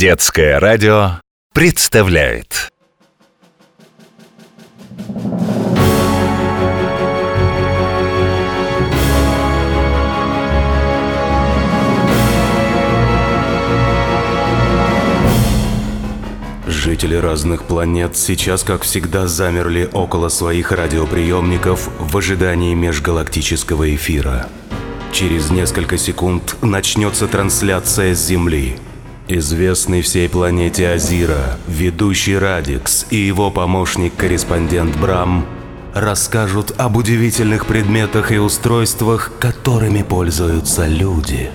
Детское радио представляет Жители разных планет сейчас, как всегда, замерли около своих радиоприемников в ожидании межгалактического эфира. Через несколько секунд начнется трансляция с Земли. Известный всей планете Азира, ведущий Радикс и его помощник-корреспондент Брам расскажут об удивительных предметах и устройствах, которыми пользуются люди.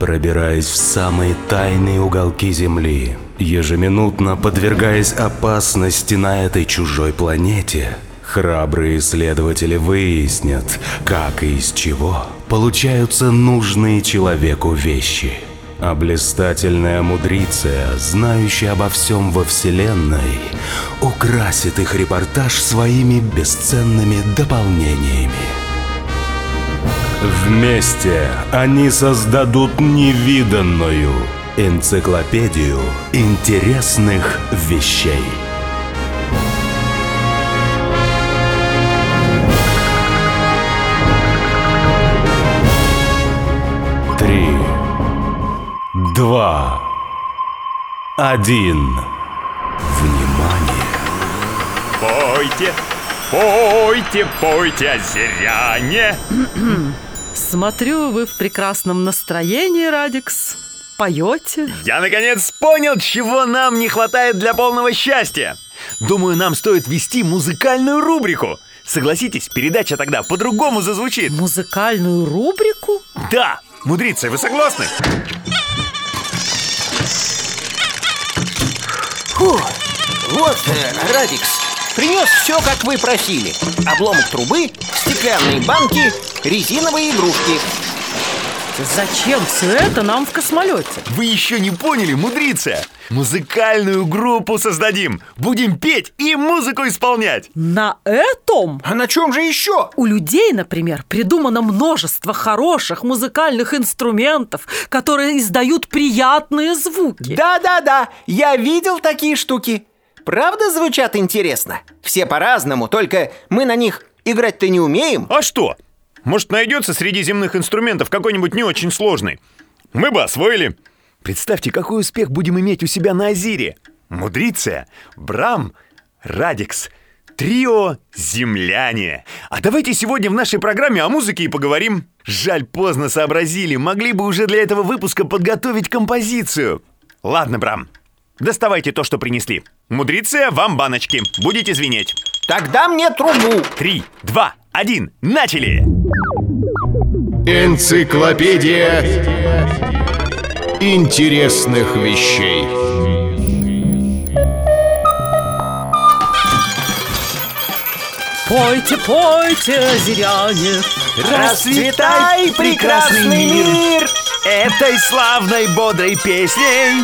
Пробираясь в самые тайные уголки Земли, ежеминутно подвергаясь опасности на этой чужой планете, храбрые исследователи выяснят, как и из чего получаются нужные человеку вещи. А блистательная знающая обо всем во Вселенной, украсит их репортаж своими бесценными дополнениями. Вместе они создадут невиданную энциклопедию интересных вещей. Два, один. Внимание! Пойте, пойте, пойте, озеряне Смотрю, вы в прекрасном настроении, Радикс. Поете? Я наконец понял, чего нам не хватает для полного счастья Думаю, нам стоит вести музыкальную рубрику Согласитесь, передача тогда по-другому зазвучит Музыкальную рубрику? Да, мудрица, вы согласны? Фу, вот, э, Радикс, принес все, как вы просили. Обломок трубы, стеклянные банки, резиновые игрушки Зачем все это нам в космолете? Вы еще не поняли, мудрица? Музыкальную группу создадим Будем петь и музыку исполнять На этом? А на чем же еще? У людей, например, придумано множество хороших музыкальных инструментов, которые издают приятные звуки. Да-да-да, я видел такие штуки Правда звучат интересно? Все по-разному, только мы на них играть-то не умеем А что? Может, найдется среди земных инструментов какой-нибудь не очень сложный? Мы бы освоили. Представьте, какой успех будем иметь у себя на Азире. Мудриция, Брам, Радикс, трио «Земляне». А давайте сегодня в нашей программе о музыке и поговорим. Жаль, поздно сообразили. Могли бы уже для этого выпуска подготовить композицию. Ладно, Брам, доставайте то, что принесли. Мудриция, вам баночки. Будете звенеть. Тогда мне трубу Три, два, один, начали! Энциклопедия интересных вещей. Пойте, пойте, озеряне. Расцветай, прекрасный мир! Этой славной бодрой песней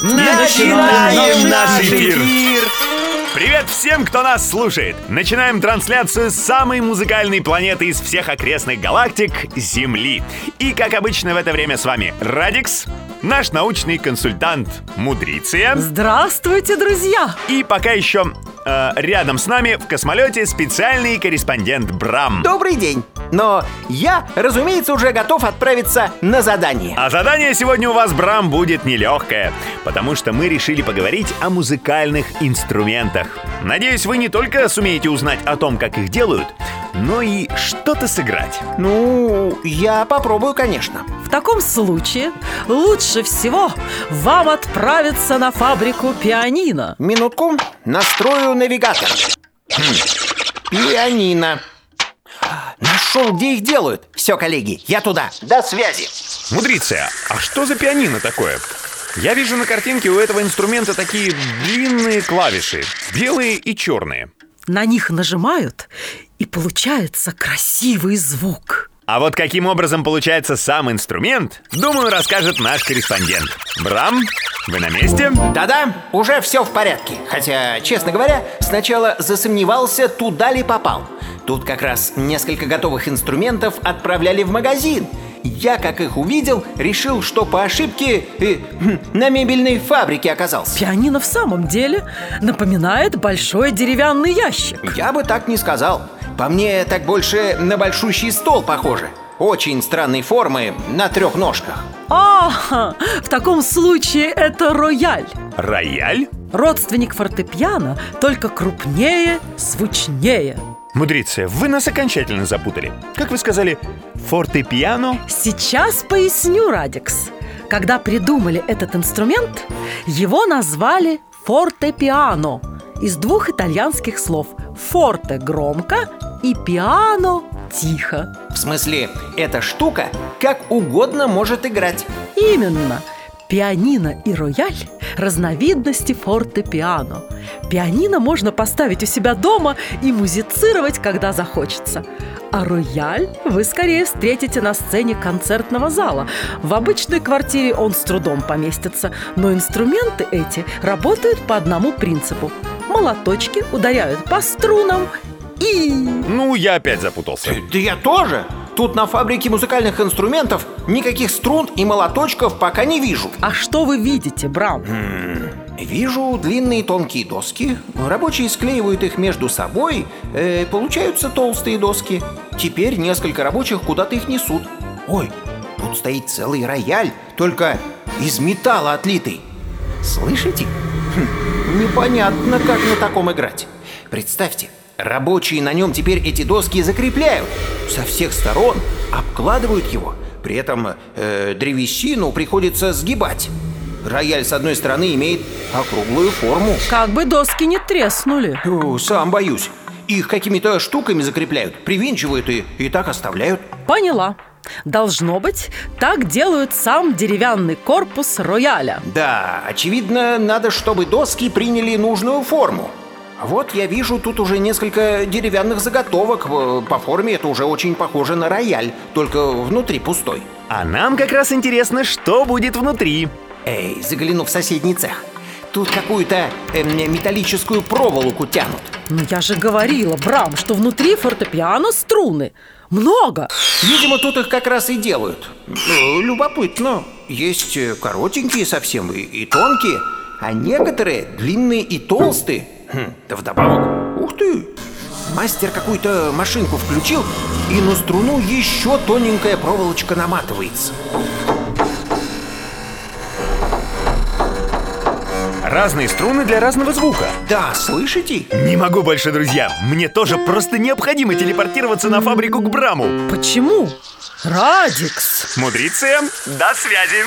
Начинаем наш наш эфир. эфир! Привет всем, кто нас слушает! Начинаем трансляцию с самой музыкальной планеты из всех окрестных галактик — Земли. И, как обычно в это время с вами Радикс, наш научный консультант Мудриция. Здравствуйте, друзья! И пока еще э, рядом с нами в космолете специальный корреспондент Брам. Добрый день! Но я, разумеется, уже готов отправиться на задание А задание сегодня у вас, Брам, будет нелегкое, потому что мы решили поговорить о музыкальных инструментах. Надеюсь, вы не только сумеете узнать о том, как их делают, но и что-то сыграть. Ну, я попробую, конечно В таком случае лучше всего вам отправиться на фабрику пианино. Минутку, настрою навигатор Хм, Пианино Нашел, где их делают Все, коллеги, я туда До связи Мудриция, а что за пианино такое? Я вижу на картинке у этого инструмента такие длинные клавиши, белые и черные. На них нажимают, и получается красивый звук. А вот каким образом получается сам инструмент, думаю, расскажет наш корреспондент. Брам, вы на месте? Да-да, уже все в порядке Хотя, честно говоря, сначала засомневался, туда ли попал Тут как раз несколько готовых инструментов отправляли в магазин Я, как их увидел, решил, что по ошибке э, на мебельной фабрике оказался. Пианино в самом деле напоминает большой деревянный ящик. Я бы так не сказал. По мне, так больше на большущий стол похоже. Очень странной формы, на трех ножках. А, в таком случае это рояль. Рояль? Родственник фортепиано, только крупнее, звучнее. Мудриция, вы нас окончательно запутали. Как вы сказали, фортепиано? Сейчас поясню, Радикс. Когда придумали этот инструмент, его назвали фортепиано из двух итальянских слов «форте» – громко и «пиано» – тихо. В смысле, эта штука как угодно может играть. Именно. Пианино и рояль – разновидности фортепиано. Пианино можно поставить у себя дома и музицировать, когда захочется. А рояль вы скорее встретите на сцене концертного зала. В обычной квартире он с трудом поместится, но инструменты эти работают по одному принципу. Молоточки ударяют по струнам и... Ну, я опять запутался. Да я тоже. Тут на фабрике музыкальных инструментов никаких струн и молоточков пока не вижу. А что вы видите, Браун? Вижу длинные тонкие доски. Рабочие склеивают их между собой. э, получаются толстые доски. Теперь несколько рабочих куда-то их несут. Ой, тут стоит целый рояль, только из металла отлитый. Слышите? Хм, непонятно, как на таком играть. Представьте, рабочие на нем теперь эти доски закрепляют. Со всех сторон обкладывают его. При этом э, древесину приходится сгибать. Рояль с одной стороны имеет округлую форму. Как бы доски не треснули. Фу, сам боюсь. Их какими-то штуками закрепляют, привинчивают и, и так оставляют. Поняла. Должно быть, так делают сам деревянный корпус рояля. Да, очевидно, надо, чтобы доски приняли нужную форму. Вот я вижу тут уже несколько деревянных заготовок. Э, По форме это уже очень похоже на рояль, только внутри пустой. А нам как раз интересно, что будет внутри. Эй, загляну в соседний цех. Тут какую-то эм, металлическую проволоку тянут. Ну я же говорила, Брам, что внутри фортепиано струны. Много. Видимо, тут их как раз и делают. Э, Любопытно. Есть э, коротенькие совсем и, и тонкие, а некоторые длинные и толстые. Хм, да вдобавок. Ух ты! Мастер какую-то машинку включил, и на струну еще тоненькая проволочка наматывается. Разные струны для разного звука. Да, слышите? Не могу больше, друзья. Мне тоже просто необходимо телепортироваться на фабрику к Браму. Почему? Радикс. Мудриция, до связи.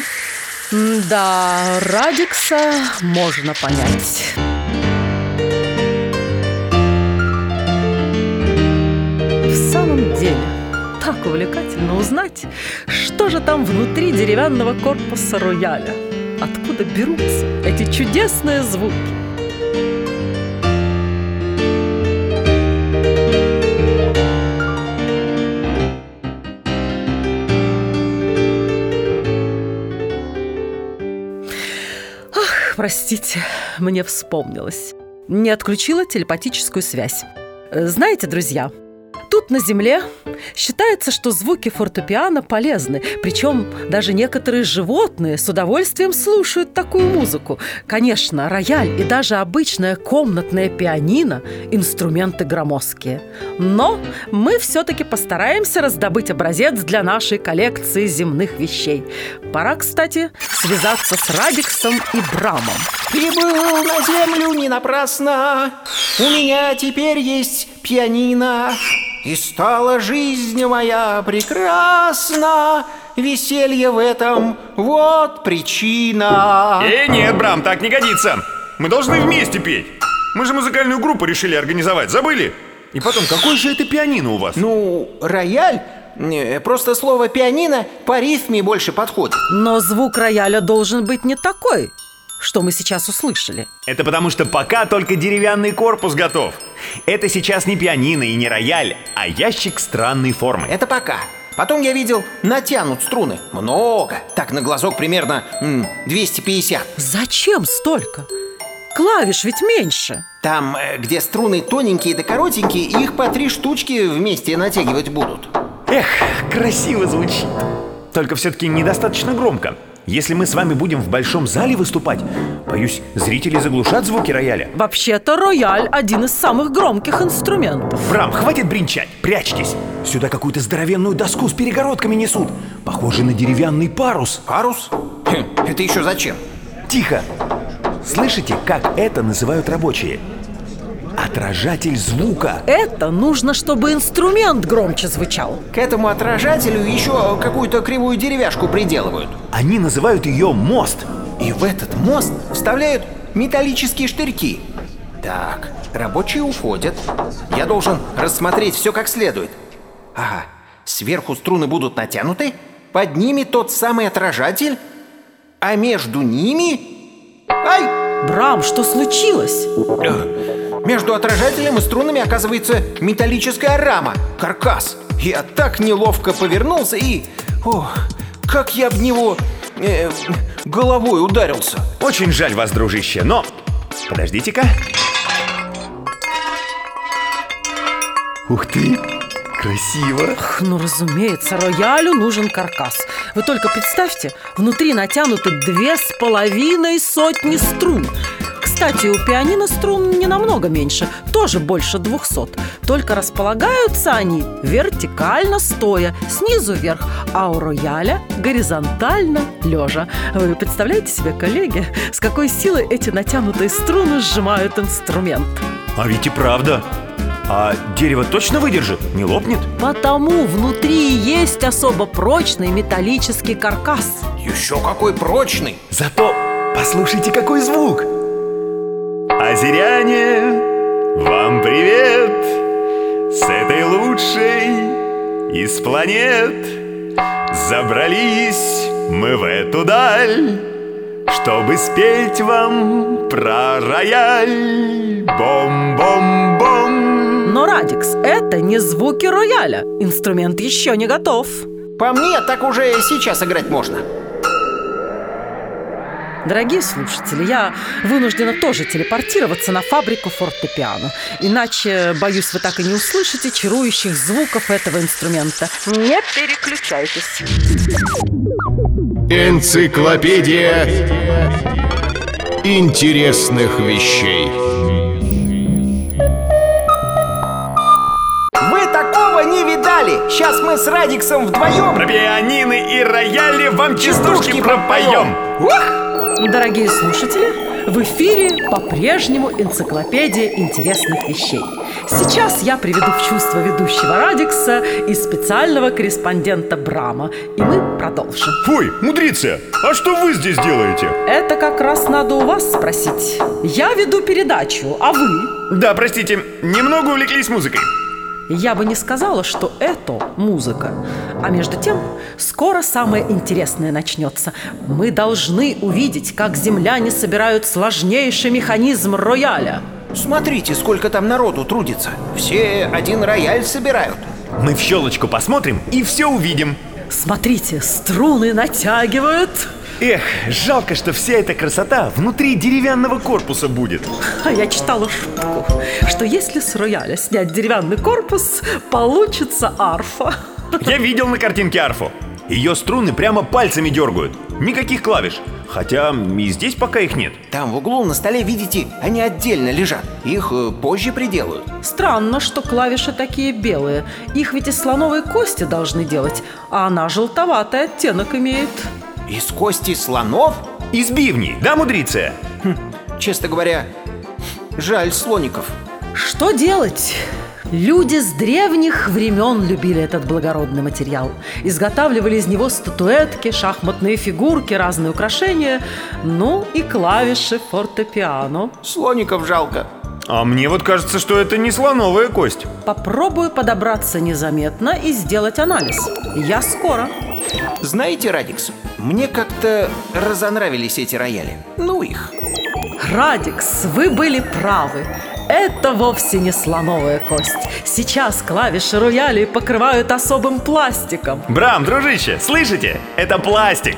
Да, Радикса можно понять. Увлекательно узнать, что же там внутри деревянного корпуса рояля. Откуда берутся эти чудесные звуки? Простите, мне вспомнилось. Не отключила телепатическую связь. Э, Знаете, друзья, тут на Земле считается, что звуки фортепиано полезны. Причем даже некоторые животные с удовольствием слушают такую музыку. Конечно, рояль и даже обычное комнатное пианино – инструменты громоздкие. Но мы все-таки постараемся раздобыть образец для нашей коллекции земных вещей. Пора, кстати, связаться с Радиксом и Брамом. Прибыл на землю не напрасно, у меня теперь есть пианино. И стала жизнь моя прекрасна, веселье в этом вот причина. Э, нет, Брам, так не годится. Мы должны вместе петь. Мы же музыкальную группу решили организовать, забыли? И потом, какое же это пианино у вас? Ну, рояль, просто слово пианино по рифме больше подходит. Но звук рояля должен быть не такой, что мы сейчас услышали. Это потому что пока только деревянный корпус готов. Это сейчас не пианино и не рояль, а ящик странной формы. Это пока. Потом я видел, натянут струны. Много. Так на глазок примерно м, 250. Зачем столько? Клавиш ведь меньше. Там, э, где струны тоненькие да коротенькие, их по три штучки вместе натягивать будут. Эх, красиво звучит. только все-таки недостаточно громко. Если мы с вами будем в большом зале выступать, боюсь, зрители заглушат звуки рояля. Вообще-то рояль – один из самых громких инструментов. Брам, хватит бренчать, прячьтесь. Сюда какую-то здоровенную доску с перегородками несут. Похоже на деревянный парус. Парус? Хм, это еще зачем? Тихо! Слышите, как это называют рабочие? Отражатель звука. Это нужно, чтобы инструмент громче звучал. К этому отражателю еще какую-то кривую деревяшку приделывают. Они называют ее мост. И в этот мост вставляют металлические штырьки. Так, рабочие уходят. Я должен рассмотреть все как следует. Ага, сверху струны будут натянуты, под ними тот самый отражатель, а между ними... Ай! Брам, что случилось? Между отражателем и струнами оказывается металлическая рама, каркас. Я так неловко повернулся и... Ох, как я в него э, головой ударился. Очень жаль вас, дружище, но... Подождите-ка. Ух ты, красиво. Х, Ну, разумеется, роялю нужен каркас. Вы только представьте, внутри натянуты две с половиной сотни струн. Кстати, у пианино струн не намного меньше, тоже больше двухсот. Только располагаются они вертикально стоя, снизу вверх, а у рояля горизонтально лежа. Вы представляете себе, коллеги, с какой силой эти натянутые струны сжимают инструмент? А ведь и правда. А дерево точно выдержит? Не лопнет? Потому внутри есть особо прочный металлический каркас. Еще какой прочный. Зато послушайте, какой звук! Озеряне, вам привет! С этой лучшей из планет Забрались мы в эту даль Чтобы спеть вам про рояль Бом-бом-бом Но, Радикс, это не звуки рояля. Инструмент еще не готов. По мне, так уже сейчас играть можно. Дорогие слушатели, я вынуждена тоже телепортироваться на фабрику фортепиано. Иначе, боюсь, вы так и не услышите чарующих звуков этого инструмента. Не переключайтесь. Энциклопедия интересных вещей. Вы такого не видали! Сейчас мы с Радиксом вдвоем... Про пианины и рояли вам частушки пропоем Дорогие слушатели, в эфире по-прежнему энциклопедия интересных вещей. Сейчас я приведу в чувство ведущего Радикса и специального корреспондента Брама, и мы продолжим. Фуй, мудрица, а что вы здесь делаете? Это как раз надо у вас спросить. Я веду передачу, а вы? Да, простите, немного увлеклись музыкой Я бы не сказала, что это музыка. А между тем, скоро самое интересное начнется. Мы должны увидеть, как земляне собирают сложнейший механизм рояля. Смотрите, сколько там народу трудится. Все один рояль собирают. Мы в щелочку посмотрим и все увидим Смотрите, струны натягивают. Эх, жалко, что вся эта красота внутри деревянного корпуса будет А я читала шутку, что если с рояля снять деревянный корпус, получится арфа. Я видел на картинке арфу Ее струны прямо пальцами дергают Никаких клавиш Хотя и здесь пока их нет Там в углу на столе, видите, они отдельно лежат. Их э, позже приделают. Странно, что клавиши такие белые. Их ведь из слоновой кости должны делать, а она желтоватый оттенок имеет. Из кости слонов? Из бивней, да, мудриция? Честно говоря, жаль слоников. Что делать? Люди с древних времен любили этот благородный материал. Изготавливали из него статуэтки, шахматные фигурки, разные украшения, ну и клавиши фортепиано. Слоников жалко. А мне вот кажется, что это не слоновая кость Попробую подобраться незаметно и сделать анализ. Я скоро. Знаете, Радикс, мне как-то разонравились эти рояли. Ну их. Радикс, вы были правы. Это вовсе не слоновая кость. Сейчас клавиши роялей покрывают особым пластиком. Брам, дружище, слышите? Это пластик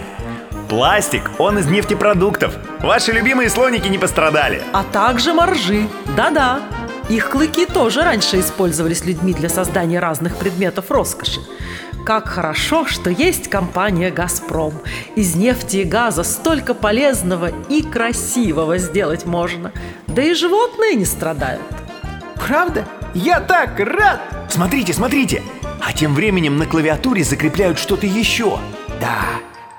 Пластик, он из нефтепродуктов Ваши любимые слоники не пострадали А также моржи. Да-да. Их клыки тоже раньше использовались людьми для создания разных предметов роскоши. как хорошо, что есть компания «Газпром». Из нефти и газа столько полезного и красивого сделать можно. Да и животные не страдают. Правда? Я так рад! Смотрите, смотрите! А тем временем на клавиатуре закрепляют что-то еще. Да,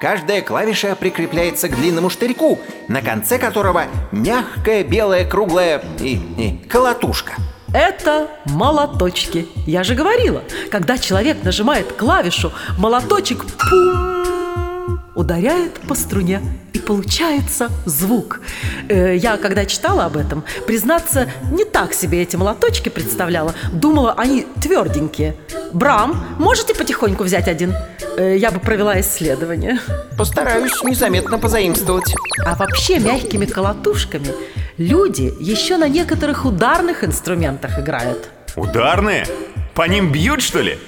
каждая клавиша прикрепляется к длинному штырьку, на конце которого мягкая белая круглая и, и колотушка. Это молоточки. Я же говорила, когда человек нажимает клавишу, молоточек пум, ударяет по струне и получается звук. Э, я, когда читала об этом, признаться, не так себе эти молоточки представляла. Думала, они тверденькие. Брам, можете потихоньку взять один? Э, я бы провела исследование. Постараюсь незаметно позаимствовать. А вообще мягкими колотушками люди еще на некоторых ударных инструментах играют. Ударные? По ним бьют, что ли?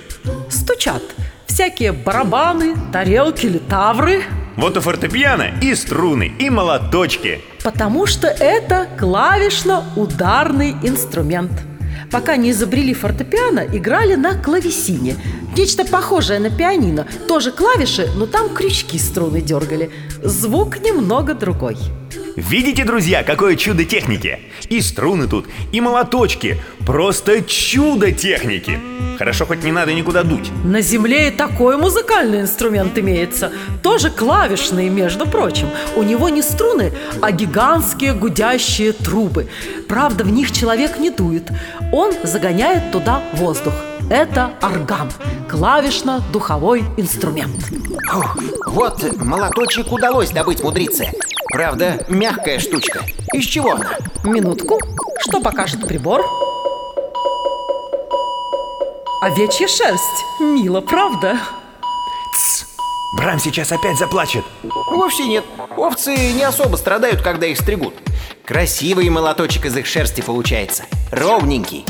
Стучат. Всякие барабаны, тарелки, литавры. Вот у фортепиано и струны, и молоточки. Потому что это клавишно-ударный инструмент. Пока не изобрели фортепиано, играли на клавесине. Нечто похожее на пианино. Тоже клавиши, но там крючки струны дергали. Звук немного другой. Видите, друзья, какое чудо техники? И струны тут, и молоточки. Просто чудо техники. Хорошо, хоть не надо никуда дуть. На Земле и такой музыкальный инструмент имеется. Тоже клавишный, между прочим. У него не струны, а гигантские гудящие трубы. Правда, в них человек не дует. Он загоняет туда воздух. Это орган. Клавишно-духовой инструмент. Фух, вот молоточек удалось добыть мудрице. Правда, мягкая штучка. Из чего она? Минутку. Что покажет прибор? Овечья шерсть. Мило, правда? Брам сейчас опять заплачет. Вовсе нет. Овцы не особо страдают, когда их стригут. Красивый молоточек из их шерсти получается. Ровненький.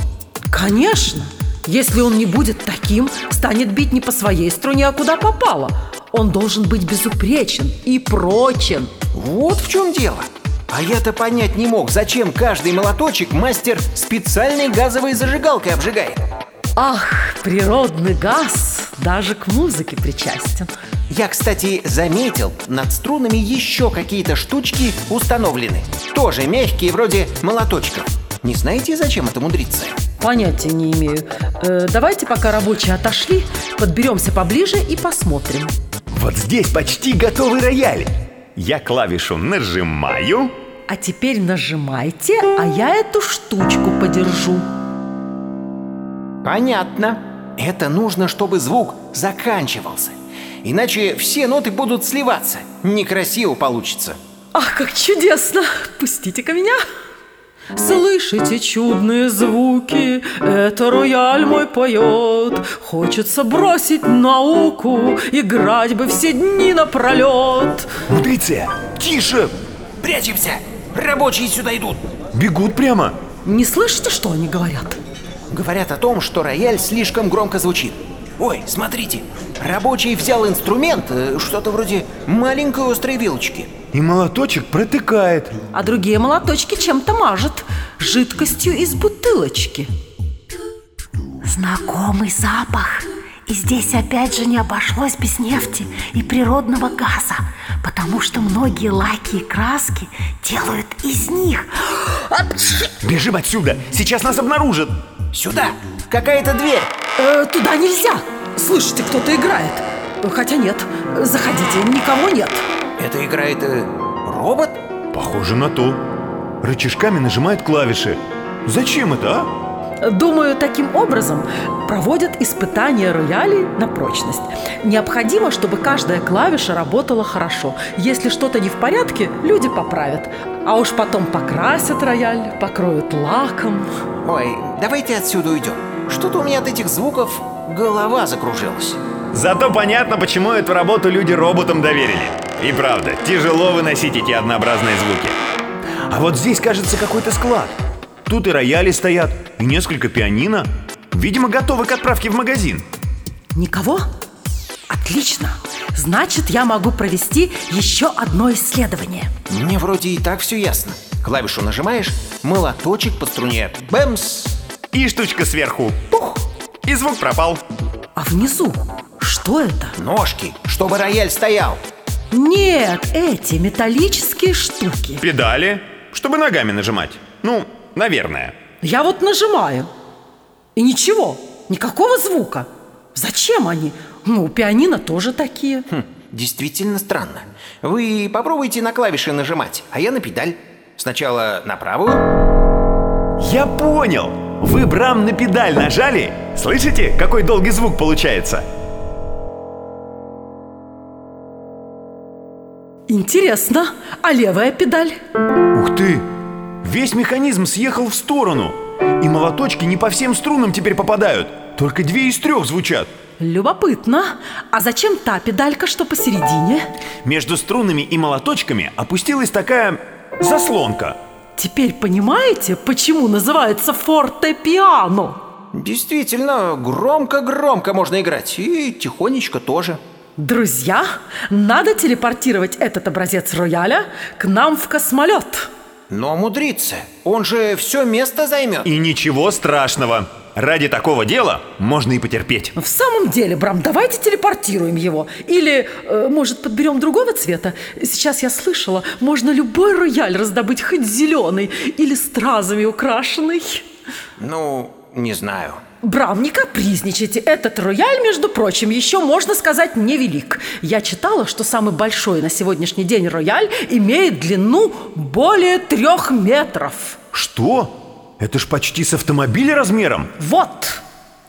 Конечно. Если он не будет таким, станет бить не по своей струне, а куда попало. Он должен быть безупречен и прочен. Вот в чем дело. А я-то понять не мог, зачем каждый молоточек мастер специальной газовой зажигалкой обжигает. Ах, природный газ даже к музыке причастен. Я, кстати, заметил, над струнами еще какие-то штучки установлены. Тоже мягкие, вроде молоточков. Не знаете, зачем это мудриться? Понятия не имею. Э, давайте, пока рабочие отошли, подберемся поближе и посмотрим. Вот здесь почти готовый рояль. Я клавишу нажимаю. А теперь нажимайте, а я эту штучку подержу. Понятно. Это нужно, чтобы звук заканчивался. Иначе все ноты будут сливаться. Некрасиво получится. Ах, как чудесно! Пустите-ка меня. Слышите чудные звуки, это рояль мой поет. Хочется бросить науку, играть бы все дни напролет. Мудриция, тише! Прячемся! Рабочие сюда идут! Бегут прямо. Не слышите, что они говорят? Говорят о том, что рояль слишком громко звучит. Ой, смотрите, рабочий взял инструмент, э, что-то вроде маленькой острой вилочки. И молоточек протыкает. А другие молоточки чем-то мажет. Жидкостью из бутылочки. Знакомый запах. И здесь опять же не обошлось без нефти и природного газа, потому что многие лаки и краски делают из них. Бежим отсюда, сейчас нас обнаружат. Сюда! Какая-то дверь! Э, туда нельзя. Слышите, кто-то играет. Хотя нет, заходите, никого нет. Это играет э, робот? Похоже на то. Рычажками нажимает клавиши. Зачем это, а? Думаю, таким образом проводят испытания роялей на прочность. Необходимо, чтобы каждая клавиша работала хорошо. Если что-то не в порядке, люди поправят. А уж потом покрасят рояль, покроют лаком. Ой, давайте отсюда уйдем. Что-то у меня от этих звуков голова закружилась. Зато понятно, почему эту работу люди роботам доверили. И правда, тяжело выносить эти однообразные звуки. А вот здесь, кажется, какой-то склад. Тут и рояли стоят, и несколько пианино. Видимо, готовы к отправке в магазин. Никого? Отлично. Значит, я могу провести еще одно исследование. Мне вроде и так все ясно. Клавишу нажимаешь, молоточек по струне. Бэмс! И штучка сверху. Пух! И звук пропал. А внизу что это? Ножки, чтобы рояль стоял. Нет, эти металлические штуки. Педали, чтобы ногами нажимать. Ну, наверное. Я вот нажимаю. И ничего, никакого звука. Зачем они? Ну, у пианино тоже такие. Хм, действительно странно. Вы попробуйте на клавиши нажимать, а я на педаль. Сначала на правую. Я понял! Вы брам на педаль нажали? Слышите, какой долгий звук получается? Интересно, а левая педаль? Ух ты! Весь механизм съехал в сторону. И молоточки не по всем струнам теперь попадают. Только две из трех звучат. Любопытно. А зачем та педалька, что посередине? Между струнами и молоточками опустилась такая заслонка. Теперь понимаете, почему называется фортепиано? Действительно, громко-громко можно играть. И тихонечко тоже. Друзья, надо телепортировать этот образец рояля к нам в космолет. Но мудрица, он же все место займет. И ничего страшного. Ради такого дела можно и потерпеть. В самом деле, Брам, давайте телепортируем его. Или, э, может, подберем другого цвета? Сейчас я слышала, можно любой рояль раздобыть хоть зеленый или стразами украшенный. Ну, не знаю. Брам, не капризничайте. Этот рояль, между прочим, еще, можно сказать, невелик. Я читала, что самый большой на сегодняшний день рояль имеет длину более трех метров. Что? Это ж почти с автомобиля размером. Вот!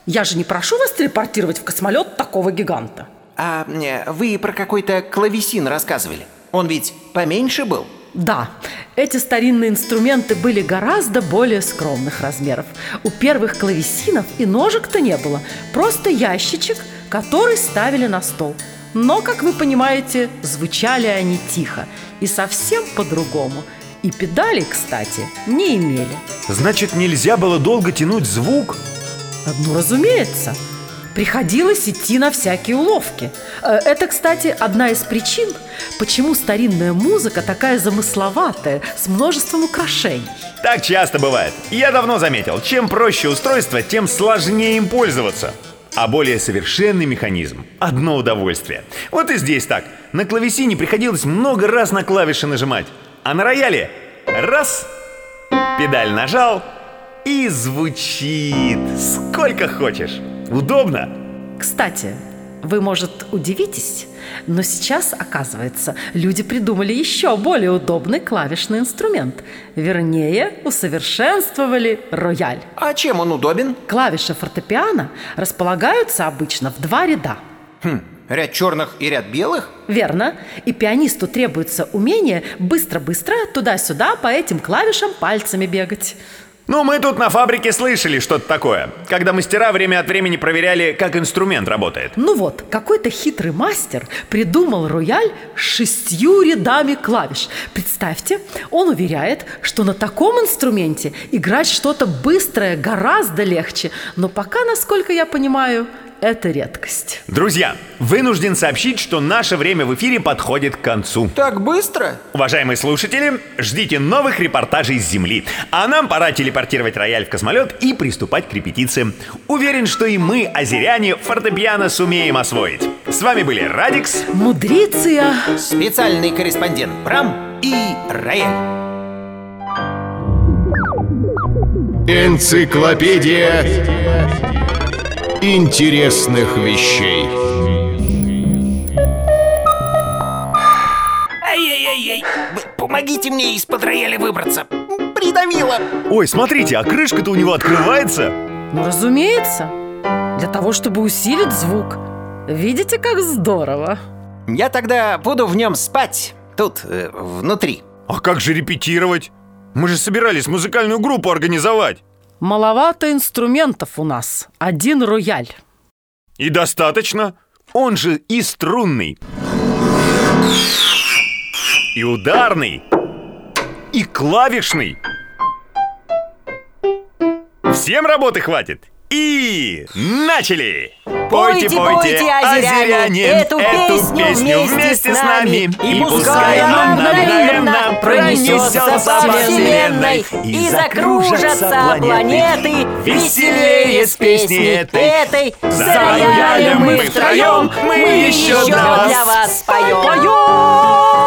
Я же не прошу вас телепортировать в космолет такого гиганта. А вы про какой-то клавесин рассказывали. Он ведь поменьше был? Да, эти старинные инструменты были гораздо более скромных размеров. У первых клавесинов и ножек-то не было, просто ящичек, который ставили на стол. Но, как вы понимаете, звучали они тихо и совсем по-другому. И педали, кстати, не имели. Значит, нельзя было долго тянуть звук? Ну, разумеется. Приходилось идти на всякие уловки. Э, это, кстати, одна из причин, почему старинная музыка такая замысловатая, с множеством украшений. Так часто бывает. Я давно заметил, чем проще устройство, тем сложнее им пользоваться. А более совершенный механизм – одно удовольствие. Вот и здесь так. На клавесине приходилось много раз на клавиши нажимать. А на рояле – раз, педаль нажал и звучит сколько хочешь. Удобно? Кстати, вы, может, удивитесь, но сейчас, оказывается, люди придумали еще более удобный клавишный инструмент. Вернее, усовершенствовали рояль. А чем он удобен? Клавиши фортепиано располагаются обычно в два ряда. Хм, ряд черных и ряд белых? Верно. И пианисту требуется умение быстро-быстро туда-сюда по этим клавишам пальцами бегать. Ну, мы тут на фабрике слышали что-то такое, когда мастера время от времени проверяли, как инструмент работает. Ну вот, какой-то хитрый мастер придумал рояль с шестью рядами клавиш. Представьте, он уверяет, что на таком инструменте играть что-то быстрое гораздо легче, но пока, насколько я понимаю, это редкость. Друзья, вынужден сообщить, что наше время в эфире подходит к концу. Так быстро? Уважаемые слушатели, ждите новых репортажей с Земли. А нам пора телепортировать рояль в космолет и приступать к репетициям. Уверен, что и мы, азеряне, фортепиано сумеем освоить. С вами были Радикс, Мудриция, Специальный корреспондент Брам и Раэль. Энциклопедия интересных вещей. Ай-яй-яй-яй, помогите мне из-под рояля выбраться. Придавило. Ой, смотрите, а крышка-то у него открывается. ну разумеется, для того, чтобы усилить звук. Видите, как здорово? Я тогда буду в нем спать. Тут, э, внутри. А как же репетировать? Мы же собирались музыкальную группу организовать. Маловато инструментов у нас. Один рояль. И достаточно. Он же и струнный. И ударный. И клавишный. Всем работы хватит. И начали! Пойте, пойте, озеряне, эту песню вместе с нами. И пускай она мгновенно пронесется по вселенной И закружатся планеты веселее с песней этой Заяли мы втроем, мы еще для вас Поем!